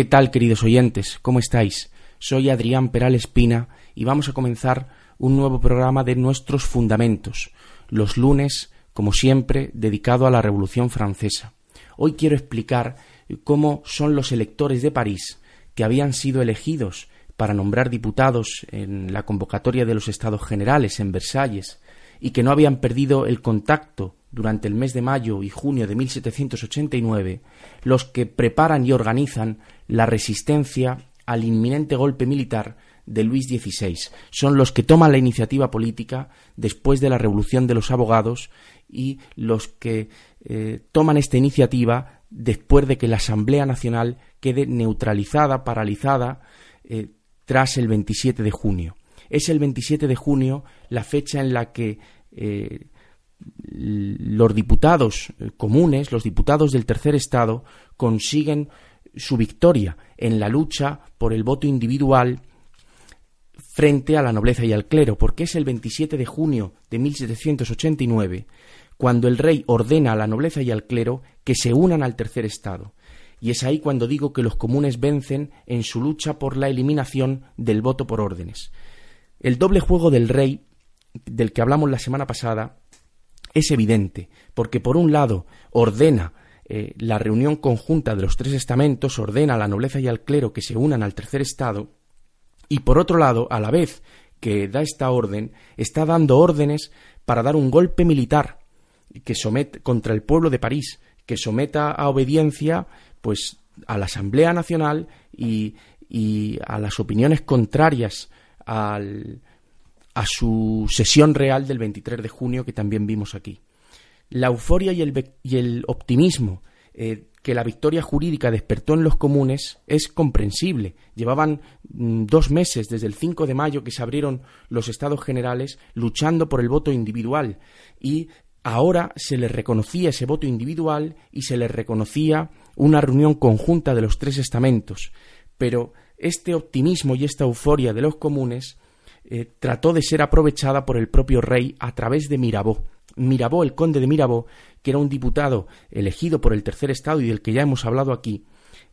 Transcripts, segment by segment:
¿Qué tal, queridos oyentes? ¿Cómo estáis? Soy Adrián Peral Espina y vamos a comenzar un nuevo programa de nuestros fundamentos, los lunes, como siempre, dedicado a la Revolución Francesa. Hoy quiero explicar cómo son los electores de París que habían sido elegidos para nombrar diputados en la convocatoria de los Estados Generales en Versalles y que no habían perdido el contacto durante el mes de mayo y junio de 1789, los que preparan y organizan la resistencia al inminente golpe militar de Luis XVI. Son los que toman la iniciativa política después de la Revolución de los Abogados y los que eh, toman esta iniciativa después de que la Asamblea Nacional quede neutralizada, paralizada, eh, tras el 27 de junio. Es el 27 de junio la fecha en la que eh, los diputados comunes, los diputados del tercer estado, consiguen su victoria en la lucha por el voto individual frente a la nobleza y al clero, porque es el 27 de junio de 1789 cuando el rey ordena a la nobleza y al clero que se unan al tercer estado. Y es ahí cuando digo que los comunes vencen en su lucha por la eliminación del voto por órdenes. El doble juego del rey, del que hablamos la semana pasada, es evidente, porque por un lado ordena eh, la reunión conjunta de los tres estamentos, ordena a la nobleza y al clero que se unan al tercer estado, y por otro lado, a la vez que da esta orden, está dando órdenes para dar un golpe militar que somete contra el pueblo de París, que someta a obediencia pues a la Asamblea Nacional y, a las opiniones contrarias al, a su sesión real del 23 de junio que también vimos aquí. La euforia y el, optimismo eh, que la victoria jurídica despertó en los comunes es comprensible. Llevaban mm, dos meses desde el 5 de mayo que se abrieron los estados generales luchando por el voto individual y ahora se les reconocía ese voto individual y se les reconocía una reunión conjunta de los tres estamentos. Pero este optimismo y esta euforia de los comunes eh, trató de ser aprovechada por el propio rey a través de Mirabeau. Mirabeau, el conde de Mirabeau, que era un diputado elegido por el tercer estado y del que ya hemos hablado aquí,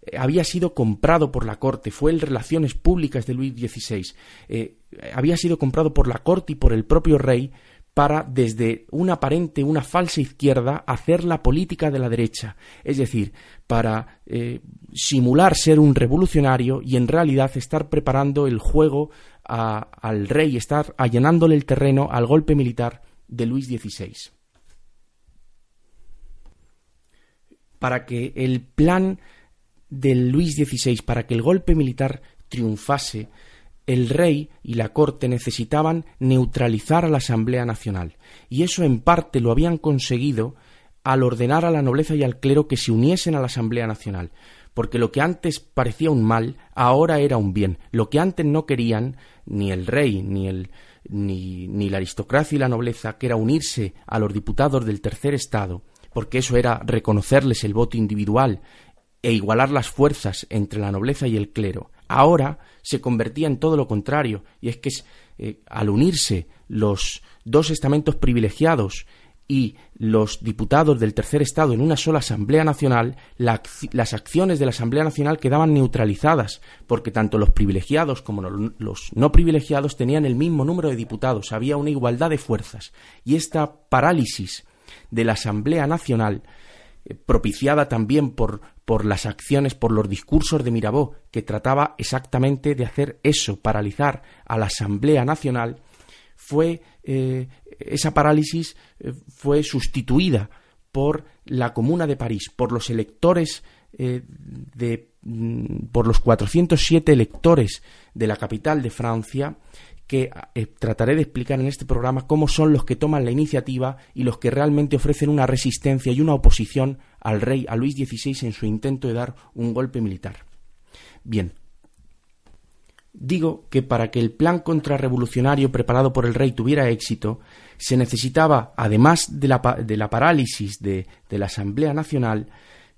eh, había sido comprado por la corte, fue el Relaciones Públicas de Luis XVI, eh, había sido comprado por la corte y por el propio rey para, desde una aparente, una falsa izquierda, hacer la política de la derecha, es decir, para eh, simular ser un revolucionario y en realidad estar preparando el juego al rey, estar allanándole el terreno al golpe militar de Luis XVI. Para que el plan de Luis XVI, para que el golpe militar triunfase, el rey y la corte necesitaban neutralizar a la Asamblea Nacional, y eso en parte lo habían conseguido al ordenar a la nobleza y al clero que se uniesen a la Asamblea Nacional, porque lo que antes parecía un mal, ahora era un bien. Lo que antes no querían ni el rey, ni el ni, ni la aristocracia y la nobleza, que era unirse a los diputados del tercer estado, porque eso era reconocerles el voto individual e igualar las fuerzas entre la nobleza y el clero, ahora se convertía en todo lo contrario, y es que eh, al unirse los dos estamentos privilegiados y los diputados del tercer estado en una sola Asamblea Nacional, las acciones de la Asamblea Nacional quedaban neutralizadas, porque tanto los privilegiados como los no privilegiados tenían el mismo número de diputados, había una igualdad de fuerzas, y esta parálisis de la Asamblea Nacional eh, propiciada también por, por las acciones, por los discursos de Mirabeau, que trataba exactamente de hacer eso, paralizar a la Asamblea Nacional, fue eh, esa parálisis eh, fue sustituida por la Comuna de París, por los electores eh, de mm, por los 407 electores de la capital de Francia que eh, trataré de explicar en este programa cómo son los que toman la iniciativa y los que realmente ofrecen una resistencia y una oposición al rey, a Luis XVI, en su intento de dar un golpe militar. Bien, digo que para que el plan contrarrevolucionario preparado por el rey tuviera éxito, se necesitaba, además de la, de la parálisis de, la Asamblea Nacional,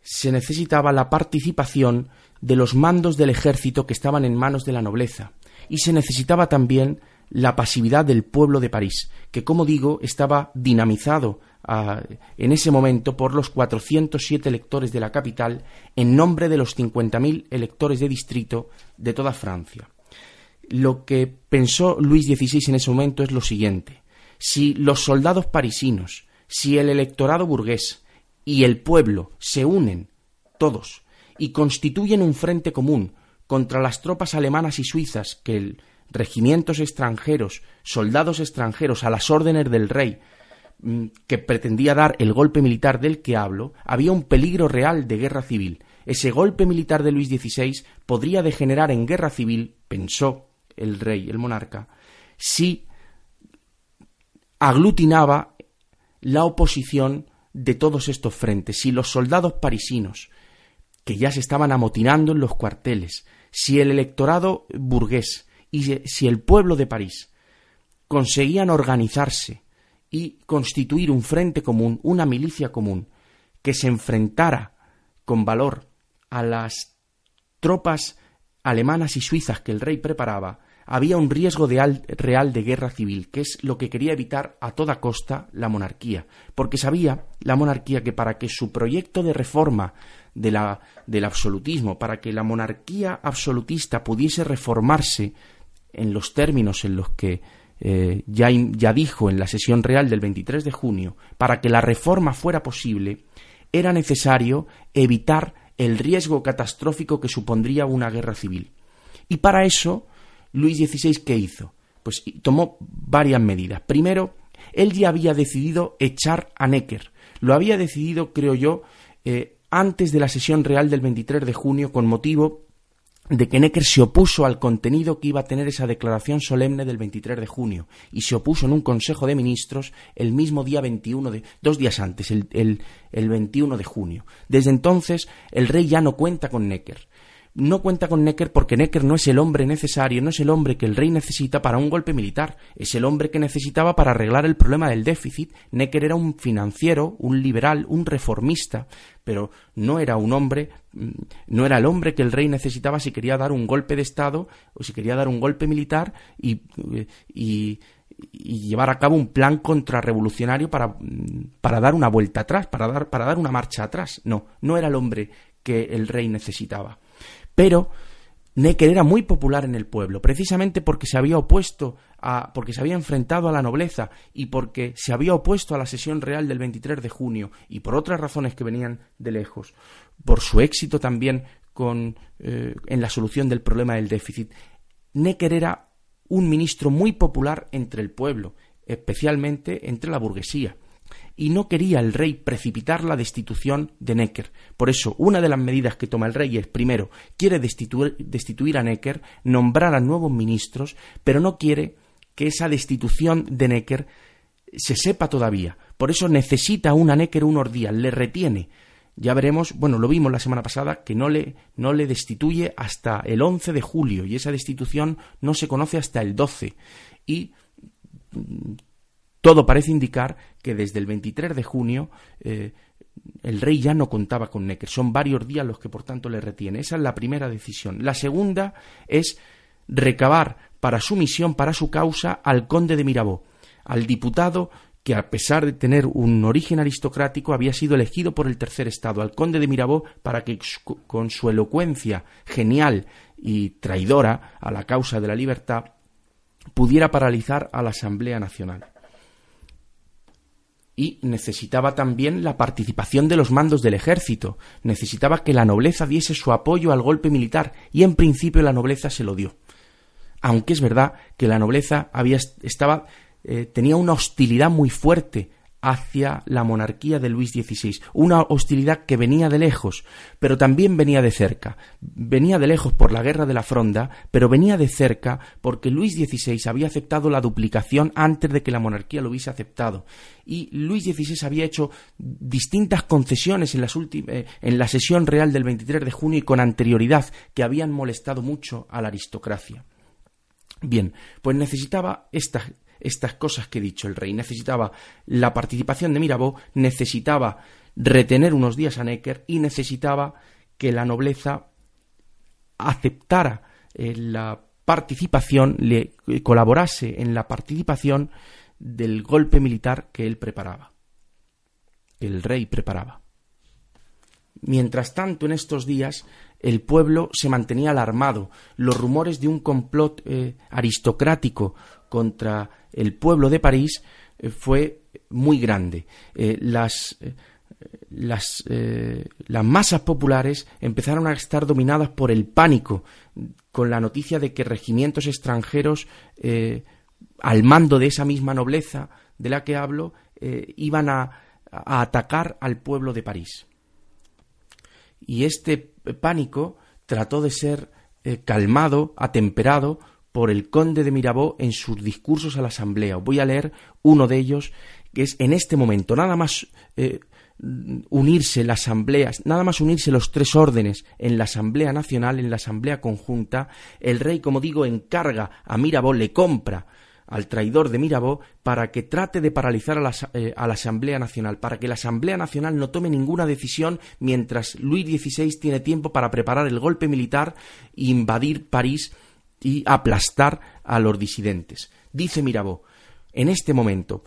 se necesitaba la participación de los mandos del ejército que estaban en manos de la nobleza, y se necesitaba también la pasividad del pueblo de París, que, como digo, estaba dinamizado ah, en ese momento por los 407 electores de la capital en nombre de los 50.000 electores de distrito de toda Francia. Lo que pensó Luis XVI en ese momento es lo siguiente. Si los soldados parisinos, si el electorado burgués y el pueblo se unen, todos, y constituyen un frente común contra las tropas alemanas y suizas que regimientos extranjeros, soldados extranjeros a las órdenes del rey mm, que pretendía dar el golpe militar del que hablo, había un peligro real de guerra civil. Ese golpe militar de Luis XVI podría degenerar en guerra civil, pensó el rey, el monarca, si aglutinaba la oposición de todos estos frentes, si los soldados parisinos, que ya se estaban amotinando en los cuarteles, si el electorado burgués y si el pueblo de París conseguían organizarse y constituir un frente común, una milicia común, que se enfrentara con valor a las tropas alemanas y suizas que el rey preparaba, había un riesgo real de guerra civil, que es lo que quería evitar a toda costa la monarquía, porque sabía la monarquía que para que su proyecto de reforma del absolutismo, para que la monarquía absolutista pudiese reformarse en los términos en los que eh, ya, ya dijo en la sesión real del 23 de junio, para que la reforma fuera posible, era necesario evitar el riesgo catastrófico que supondría una guerra civil. Y para eso Luis XVI, ¿qué hizo? Pues tomó varias medidas. Primero, él ya había decidido echar a Necker. Lo había decidido, creo yo, eh, antes de la sesión real del 23 de junio con motivo de que Necker se opuso al contenido que iba a tener esa declaración solemne del 23 de junio y se opuso en un Consejo de Ministros el mismo día 21 de dos días antes, el, el, el 21 de junio. Desde entonces el rey ya no cuenta con Necker no cuenta con Necker porque Necker no es el hombre necesario, no es el hombre que el rey necesita para un golpe militar, es el hombre que necesitaba para arreglar el problema del déficit. Necker era un financiero, un liberal, un reformista, pero no era un hombre, mm, no era el hombre que el rey necesitaba si quería dar un golpe de Estado o si quería dar un golpe militar y, llevar a cabo un plan contrarrevolucionario para, mm, para dar una vuelta atrás, para dar, para dar una marcha atrás. No, no era el hombre que el rey necesitaba. Pero Necker era muy popular en el pueblo, precisamente porque se había opuesto a, porque se había enfrentado a la nobleza y porque se había opuesto a la sesión real del 23 de junio y por otras razones que venían de lejos, por su éxito también con, eh, en la solución del problema del déficit. Necker era un ministro muy popular entre el pueblo, especialmente entre la burguesía y no quería el rey precipitar la destitución de Necker. Por eso, una de las medidas que toma el rey es, primero, quiere destituir, a Necker, nombrar a nuevos ministros, pero no quiere que esa destitución de Necker se sepa todavía. Por eso necesita una Necker unos días, le retiene. Ya veremos, bueno, lo vimos la semana pasada, que no le, no le destituye hasta el 11 de julio y esa destitución no se conoce hasta el 12. Y todo parece indicar que desde el 23 de junio eh, el rey ya no contaba con Necker. Son varios días los que por tanto le retiene. Esa es la primera decisión. La segunda es recabar para su misión, para su causa, al conde de Mirabeau, al diputado que a pesar de tener un origen aristocrático había sido elegido por el tercer estado, al conde de Mirabeau, para que con su elocuencia genial y traidora a la causa de la libertad pudiera paralizar a la Asamblea Nacional y necesitaba también la participación de los mandos del ejército, necesitaba que la nobleza diese su apoyo al golpe militar y en principio la nobleza se lo dio. Aunque es verdad que la nobleza había, estaba, eh, tenía una hostilidad muy fuerte hacia la monarquía de Luis XVI, una hostilidad que venía de lejos, pero también venía de cerca. Venía de lejos por la guerra de la Fronda, pero venía de cerca porque Luis XVI había aceptado la duplicación antes de que la monarquía lo hubiese aceptado. Y Luis XVI había hecho distintas concesiones en, eh, en la sesión real del 23 de junio y con anterioridad que habían molestado mucho a la aristocracia. Bien, pues necesitaba esta estas cosas que he dicho el rey. Necesitaba la participación de Mirabeau, necesitaba retener unos días a Necker y necesitaba que la nobleza aceptara eh, la participación, le colaborase en la participación del golpe militar que él preparaba, el rey preparaba. Mientras tanto, en estos días, el pueblo se mantenía alarmado. Los rumores de un complot eh, aristocrático contra el pueblo de París eh, fue muy grande. Eh, las, eh, las, las, masas populares empezaron a estar dominadas por el pánico, con la noticia de que regimientos extranjeros, al mando de esa misma nobleza de la que hablo, iban a, a atacar al pueblo de París. Y este pánico trató de ser calmado, atemperado, por el conde de Mirabeau en sus discursos a la Asamblea. Voy a leer uno de ellos, que es en este momento, nada más eh, unirse la Asamblea, nada más unirse los tres órdenes en la Asamblea Nacional, en la Asamblea Conjunta, el rey, como digo, encarga a Mirabeau, le compra al traidor de Mirabeau para que trate de paralizar a la, eh, a la, Asamblea Nacional, para que la Asamblea Nacional no tome ninguna decisión mientras Luis XVI tiene tiempo para preparar el golpe militar e invadir París y aplastar a los disidentes. Dice Mirabeau, en este momento,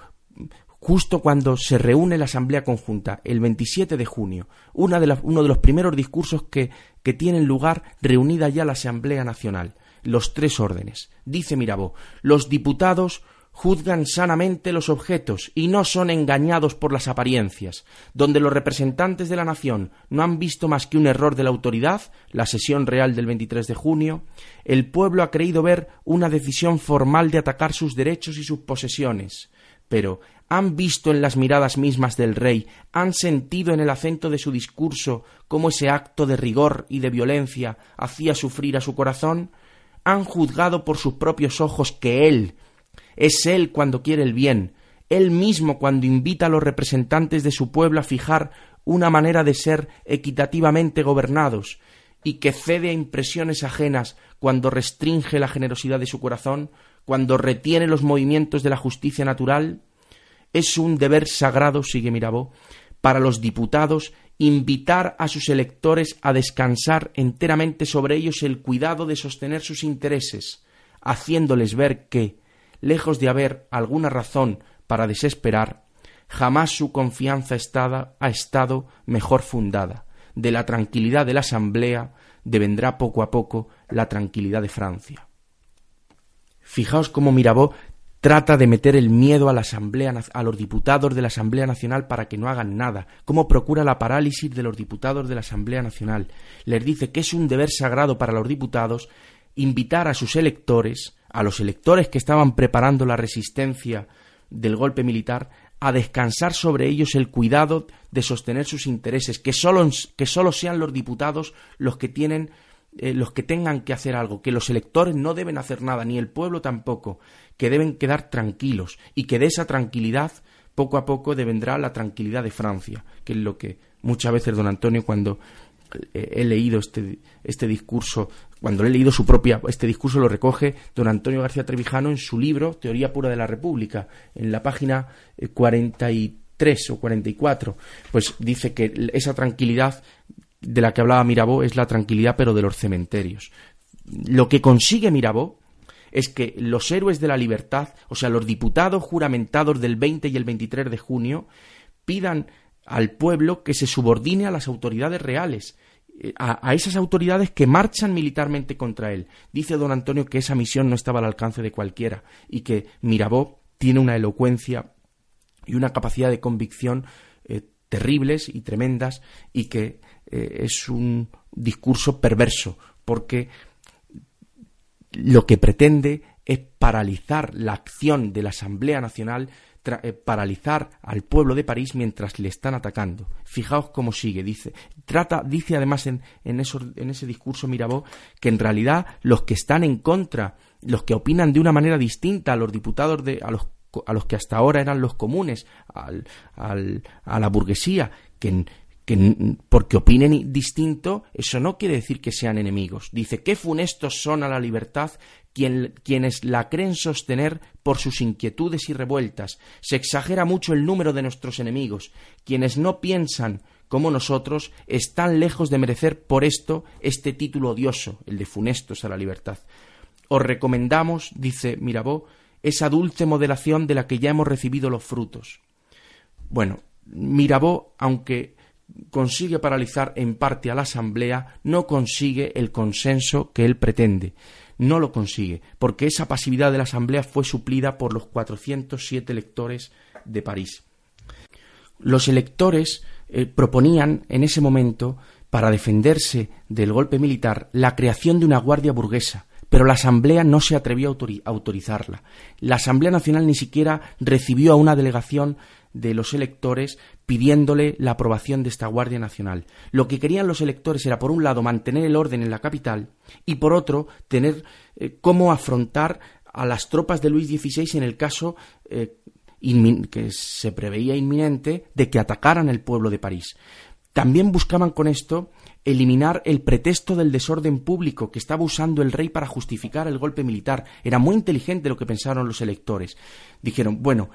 justo cuando se reúne la Asamblea Conjunta, el 27 de junio, una de uno de los primeros discursos que, que tienen lugar reunida ya la Asamblea Nacional, los tres órdenes. Dice Mirabeau, los diputados juzgan sanamente los objetos y no son engañados por las apariencias. Donde los representantes de la nación no han visto más que un error de la autoridad, la sesión real del 23 de junio, el pueblo ha creído ver una decisión formal de atacar sus derechos y sus posesiones. Pero han visto en las miradas mismas del rey, han sentido en el acento de su discurso cómo ese acto de rigor y de violencia hacía sufrir a su corazón, han juzgado por sus propios ojos que él, es Él cuando quiere el bien, Él mismo cuando invita a los representantes de su pueblo a fijar una manera de ser equitativamente gobernados, y que cede a impresiones ajenas cuando restringe la generosidad de su corazón, cuando retiene los movimientos de la justicia natural, es un deber sagrado, sigue Mirabeau, para los diputados invitar a sus electores a descansar enteramente sobre ellos el cuidado de sostener sus intereses, haciéndoles ver que, lejos de haber alguna razón para desesperar, jamás su confianza ha estado mejor fundada. De la tranquilidad de la Asamblea devendrá poco a poco la tranquilidad de Francia. Fijaos cómo Mirabeau trata de meter el miedo a la Asamblea, a los diputados de la Asamblea Nacional para que no hagan nada, cómo procura la parálisis de los diputados de la Asamblea Nacional. Les dice que es un deber sagrado para los diputados invitar a sus electores a los electores que estaban preparando la resistencia del golpe militar a descansar sobre ellos el cuidado de sostener sus intereses, que solo, que sean los diputados los que tienen eh, los que tengan que hacer algo, que los electores no deben hacer nada, ni el pueblo tampoco, que deben quedar tranquilos y que de esa tranquilidad poco a poco devendrá la tranquilidad de Francia, que es lo que muchas veces don Antonio cuando he leído este, este discurso, cuando he leído su propia, este discurso lo recoge don Antonio García Trevijano en su libro Teoría Pura de la República, en la página 43 eh, o 44, pues dice que esa tranquilidad de la que hablaba Mirabeau es la tranquilidad pero de los cementerios. Lo que consigue Mirabeau es que los héroes de la libertad, o sea, los diputados juramentados del 20 y el 23 de junio, pidan al pueblo que se subordine a las autoridades reales, a, esas autoridades que marchan militarmente contra él. Dice don Antonio que esa misión no estaba al alcance de cualquiera y que Mirabeau tiene una elocuencia y una capacidad de convicción eh, terribles y tremendas y que eh, es un discurso perverso porque lo que pretende es paralizar la acción de la Asamblea Nacional, eh, paralizar al pueblo de París mientras le están atacando. Fijaos cómo sigue, dice. Trata, dice además en, en, en ese discurso Mirabeau que en realidad los que están en contra, los que opinan de una manera distinta a los diputados de, a los a los que hasta ahora eran los comunes, al, al, a la burguesía, que, que porque opinen distinto, eso no quiere decir que sean enemigos. Dice, qué funestos son a la libertad quienes la creen sostener por sus inquietudes y revueltas. Se exagera mucho el número de nuestros enemigos. Quienes no piensan como nosotros están lejos de merecer por esto este título odioso, el de funestos a la libertad. Os recomendamos, dice Mirabeau, esa dulce moderación de la que ya hemos recibido los frutos. Bueno, Mirabeau, aunque consigue paralizar en parte a la Asamblea, no consigue el consenso que él pretende. No lo consigue, porque esa pasividad de la Asamblea fue suplida por los 407 electores de París. Los electores eh, proponían en ese momento, para defenderse del golpe militar, la creación de una guardia burguesa, pero la Asamblea no se atrevió a autorizarla. La Asamblea Nacional ni siquiera recibió a una delegación de los electores pidiéndole la aprobación de esta Guardia Nacional. Lo que querían los electores era, por un lado, mantener el orden en la capital y, por otro, tener eh, cómo afrontar a las tropas de Luis XVI en el caso eh, que se preveía inminente de que atacaran el pueblo de París. También buscaban con esto eliminar el pretexto del desorden público que estaba usando el rey para justificar el golpe militar. Era muy inteligente lo que pensaron los electores. Dijeron, bueno,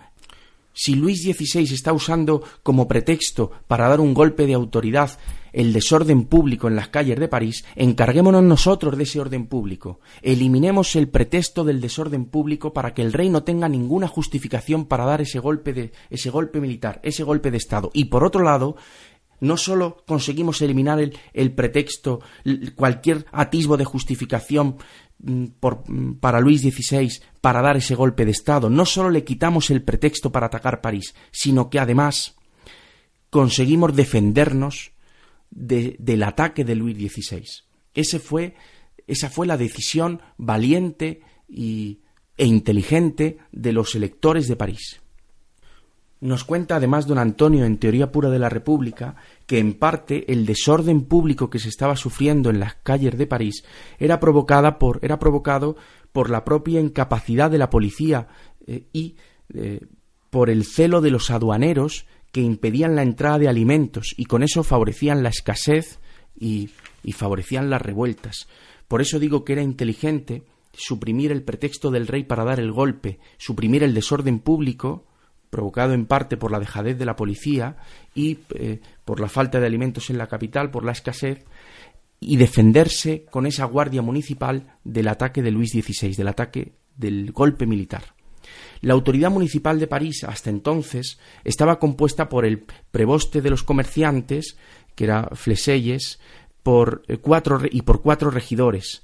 si Luis XVI está usando como pretexto para dar un golpe de autoridad el desorden público en las calles de París, encarguémonos nosotros de ese orden público. Eliminemos el pretexto del desorden público para que el rey no tenga ninguna justificación para dar ese golpe de ese golpe militar, ese golpe de estado. Y por otro lado, no solo conseguimos eliminar el, el pretexto, cualquier atisbo de justificación Mm, mm, para Luis XVI para dar ese golpe de Estado. No solo le quitamos el pretexto para atacar París, sino que además conseguimos defendernos del ataque de Luis XVI. Ese fue, esa fue la decisión valiente y, e inteligente de los electores de París. Nos cuenta además don Antonio en Teoría Pura de la República que en parte el desorden público que se estaba sufriendo en las calles de París era provocada por era provocado por la propia incapacidad de la policía eh, y eh, por el celo de los aduaneros que impedían la entrada de alimentos y con eso favorecían la escasez y, y favorecían las revueltas. Por eso digo que era inteligente suprimir el pretexto del rey para dar el golpe, suprimir el desorden público provocado en parte por la dejadez de la policía y eh, por la falta de alimentos en la capital, por la escasez, y defenderse con esa guardia municipal del ataque de Luis XVI, del ataque del golpe militar. La autoridad municipal de París hasta entonces estaba compuesta por el preboste de los comerciantes, que era Fleselles, por eh, cuatro y por cuatro regidores.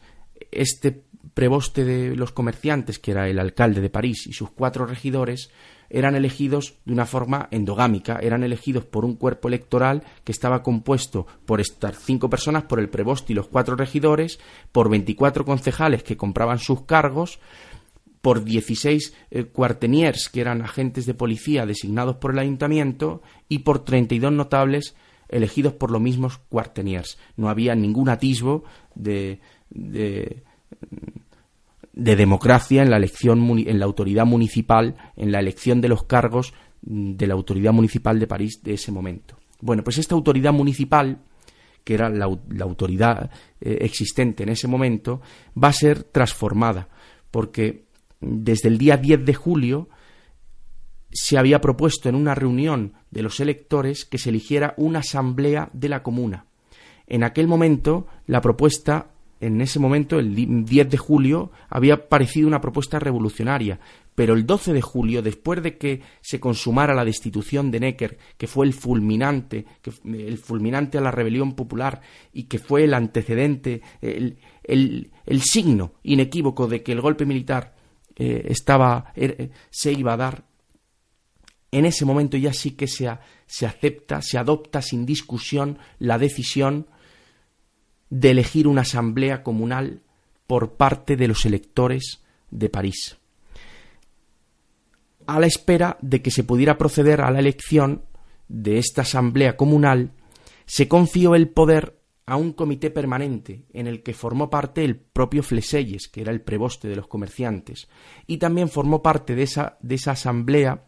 Este preboste de los comerciantes, que era el alcalde de París, y sus cuatro regidores, eran elegidos de una forma endogámica, eran elegidos por un cuerpo electoral que estaba compuesto por estas cinco personas, por el preboste y los cuatro regidores, por 24 concejales que compraban sus cargos, por 16 eh, cuarteniers que eran agentes de policía designados por el ayuntamiento y por 32 notables elegidos por los mismos cuarteniers. No había ningún atisbo de, de de democracia en la elección en la autoridad municipal, en la elección de los cargos mm, de la autoridad municipal de París de ese momento. Bueno, pues esta autoridad municipal, que era la, autoridad eh, existente en ese momento, va a ser transformada, porque desde el día 10 de julio se había propuesto en una reunión de los electores que se eligiera una asamblea de la comuna. En aquel momento la propuesta en ese momento, el 10 de julio, había parecido una propuesta revolucionaria, pero el 12 de julio, después de que se consumara la destitución de Necker, que fue el fulminante, el fulminante a la rebelión popular y que fue el antecedente, el, signo inequívoco de que el golpe militar eh, estaba, er, se iba a dar, en ese momento ya sí que se acepta, se adopta sin discusión la decisión de elegir una asamblea comunal por parte de los electores de París. a la espera de que se pudiera proceder a la elección de esta asamblea comunal, se confió el poder a un comité permanente en el que formó parte el propio Fleselles, que era el preboste de los comerciantes, y también formó parte de esa, de esa asamblea,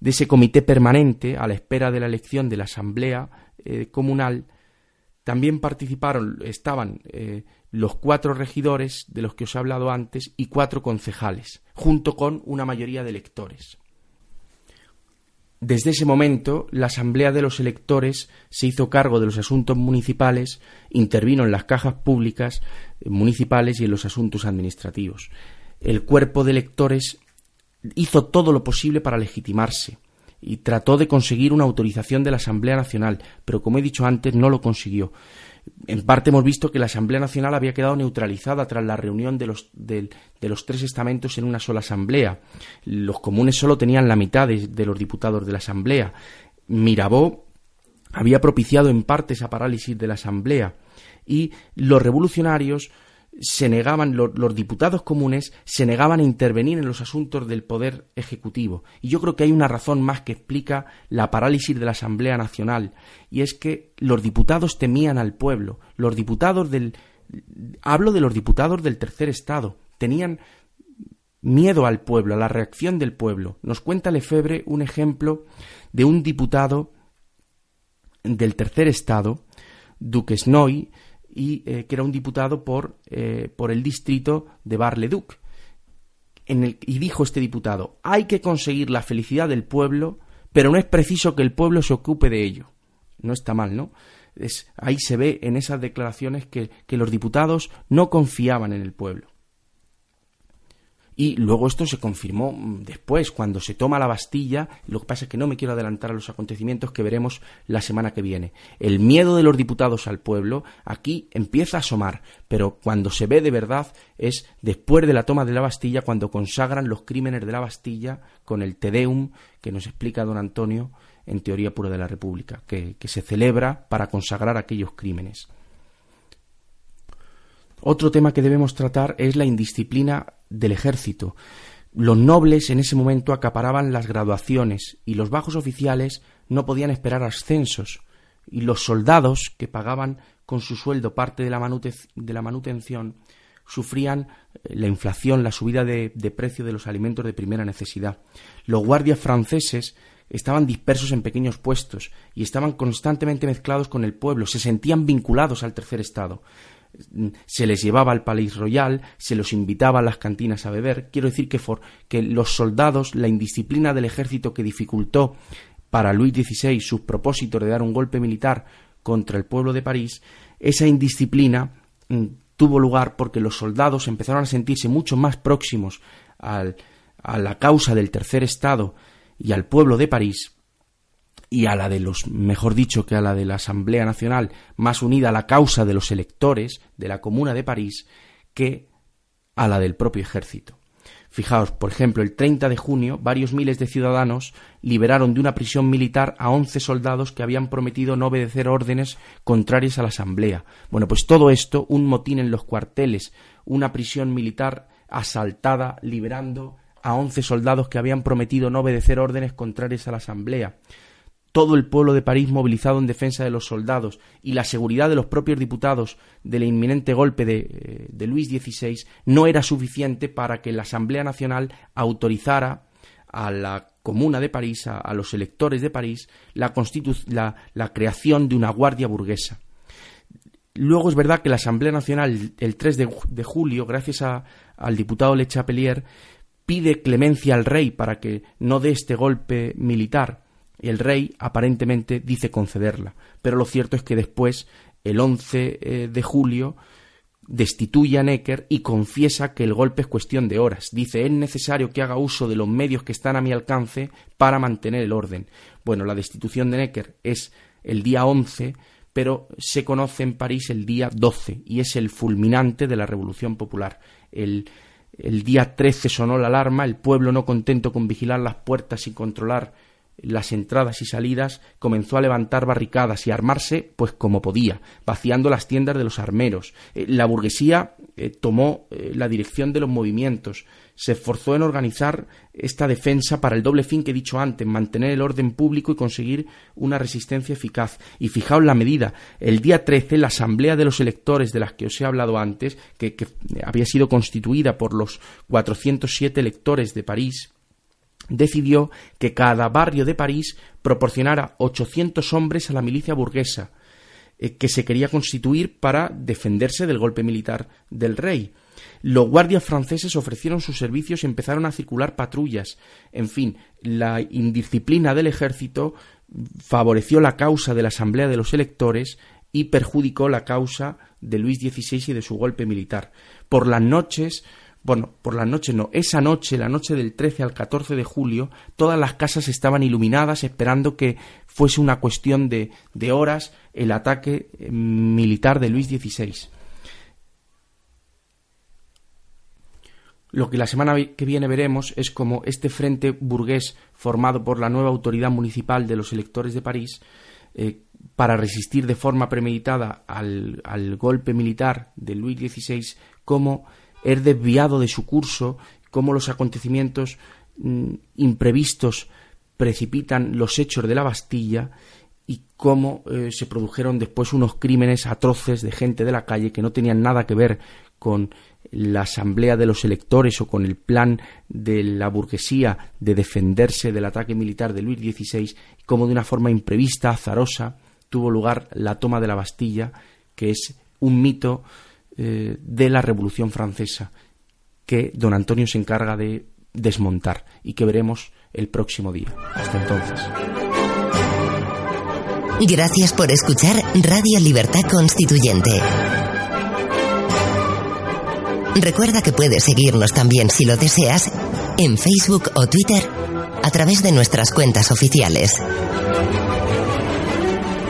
de ese comité permanente, a la espera de la elección de la asamblea eh, comunal, también participaron, estaban eh, los cuatro regidores de los que os he hablado antes y cuatro concejales, junto con una mayoría de electores. Desde ese momento, la Asamblea de los Electores se hizo cargo de los asuntos municipales, intervino en las cajas públicas eh, municipales y en los asuntos administrativos. El cuerpo de electores hizo todo lo posible para legitimarse y trató de conseguir una autorización de la Asamblea Nacional, pero como he dicho antes, no lo consiguió. En parte hemos visto que la Asamblea Nacional había quedado neutralizada tras la reunión de los, de, los tres estamentos en una sola Asamblea. Los comunes solo tenían la mitad de, los diputados de la Asamblea. Mirabeau había propiciado en parte esa parálisis de la Asamblea y los revolucionarios se negaban, los, diputados comunes se negaban a intervenir en los asuntos del poder ejecutivo. Y yo creo que hay una razón más que explica la parálisis de la Asamblea Nacional, y es que los diputados temían al pueblo. Los diputados del. Hablo de los diputados del tercer Estado. Tenían miedo al pueblo, a la reacción del pueblo. Nos cuenta Lefebvre un ejemplo de un diputado del tercer Estado, Duques Noy, y eh, que era un diputado por, eh, por el distrito de Bar-le-Duc. y dijo este diputado, hay que conseguir la felicidad del pueblo, pero no es preciso que el pueblo se ocupe de ello. No está mal, ¿no? Es, ahí se ve en esas declaraciones que los diputados no confiaban en el pueblo. Y luego esto se confirmó mm, después, cuando se toma la Bastilla. Lo que pasa es que no me quiero adelantar a los acontecimientos que veremos la semana que viene. El miedo de los diputados al pueblo aquí empieza a asomar, pero cuando se ve de verdad es después de la toma de la Bastilla, cuando consagran los crímenes de la Bastilla con el Tedeum que nos explica don Antonio en Teoría Pura de la República, que, que se celebra para consagrar aquellos crímenes. Otro tema que debemos tratar es la indisciplina del ejército. Los nobles en ese momento acaparaban las graduaciones y los bajos oficiales no podían esperar ascensos y los soldados que pagaban con su sueldo parte de la, manutención sufrían eh, la inflación, la subida de, de precio de los alimentos de primera necesidad. Los guardias franceses estaban dispersos en pequeños puestos y estaban constantemente mezclados con el pueblo, se sentían vinculados al tercer estado se les llevaba al Palais Royal, se los invitaba a las cantinas a beber. Quiero decir que, que los soldados, la indisciplina del ejército que dificultó para Luis XVI sus propósitos de dar un golpe militar contra el pueblo de París, esa indisciplina mm, tuvo lugar porque los soldados empezaron a sentirse mucho más próximos al, a la causa del tercer Estado y al pueblo de París y a la de los, mejor dicho, que a la de la Asamblea Nacional, más unida a la causa de los electores de la Comuna de París, que a la del propio ejército. Fijaos, por ejemplo, el 30 de junio, varios miles de ciudadanos liberaron de una prisión militar a 11 soldados que habían prometido no obedecer órdenes contrarias a la Asamblea. Bueno, pues todo esto, un motín en los cuarteles, una prisión militar asaltada, liberando a 11 soldados que habían prometido no obedecer órdenes contrarias a la Asamblea todo el pueblo de París movilizado en defensa de los soldados y la seguridad de los propios diputados del inminente golpe de, eh, Luis XVI no era suficiente para que la Asamblea Nacional autorizara a la Comuna de París, a, los electores de París, la, la, creación de una guardia burguesa. Luego es verdad que la Asamblea Nacional, el 3 de, julio, gracias al diputado Le Chapelier, pide clemencia al rey para que no dé este golpe militar el rey aparentemente dice concederla, pero lo cierto es que después, el 11 eh, de julio, destituye a Necker y confiesa que el golpe es cuestión de horas. Dice, es necesario que haga uso de los medios que están a mi alcance para mantener el orden. Bueno, la destitución de Necker es el día 11, pero se conoce en París el día 12 y es el fulminante de la Revolución Popular. El, el día 13 sonó la alarma, el pueblo no contento con vigilar las puertas y controlar las entradas y salidas, comenzó a levantar barricadas y armarse pues como podía, vaciando las tiendas de los armeros. Eh, la burguesía eh, tomó eh, la dirección de los movimientos, se esforzó en organizar esta defensa para el doble fin que he dicho antes, mantener el orden público y conseguir una resistencia eficaz. Y fijaos la medida, el día 13 la Asamblea de los Electores de las que os he hablado antes, que, que había sido constituida por los 407 electores de París, decidió que cada barrio de París proporcionara 800 hombres a la milicia burguesa, eh, que se quería constituir para defenderse del golpe militar del rey. Los guardias franceses ofrecieron sus servicios y empezaron a circular patrullas. En fin, la indisciplina del ejército favoreció la causa de la Asamblea de los Electores y perjudicó la causa de Luis XVI y de su golpe militar. Por las noches, bueno, por la noche no, esa noche, la noche del 13 al 14 de julio, todas las casas estaban iluminadas esperando que fuese una cuestión de, de horas el ataque eh, militar de Luis XVI. Lo que la semana que viene veremos es cómo este frente burgués formado por la nueva autoridad municipal de los electores de París, eh, para resistir de forma premeditada al, al golpe militar de Luis XVI, cómo es desviado de su curso, cómo los acontecimientos mm, imprevistos precipitan los hechos de la Bastilla y cómo eh, se produjeron después unos crímenes atroces de gente de la calle que no tenían nada que ver con la asamblea de los electores o con el plan de la burguesía de defenderse del ataque militar de Luis XVI, cómo de una forma imprevista, azarosa, tuvo lugar la toma de la Bastilla, que es un mito eh, de la Revolución Francesa que don Antonio se encarga de desmontar y que veremos el próximo día. Hasta entonces. Gracias por escuchar Radio Libertad Constituyente. Recuerda que puedes seguirnos también si lo deseas en Facebook o Twitter a través de nuestras cuentas oficiales.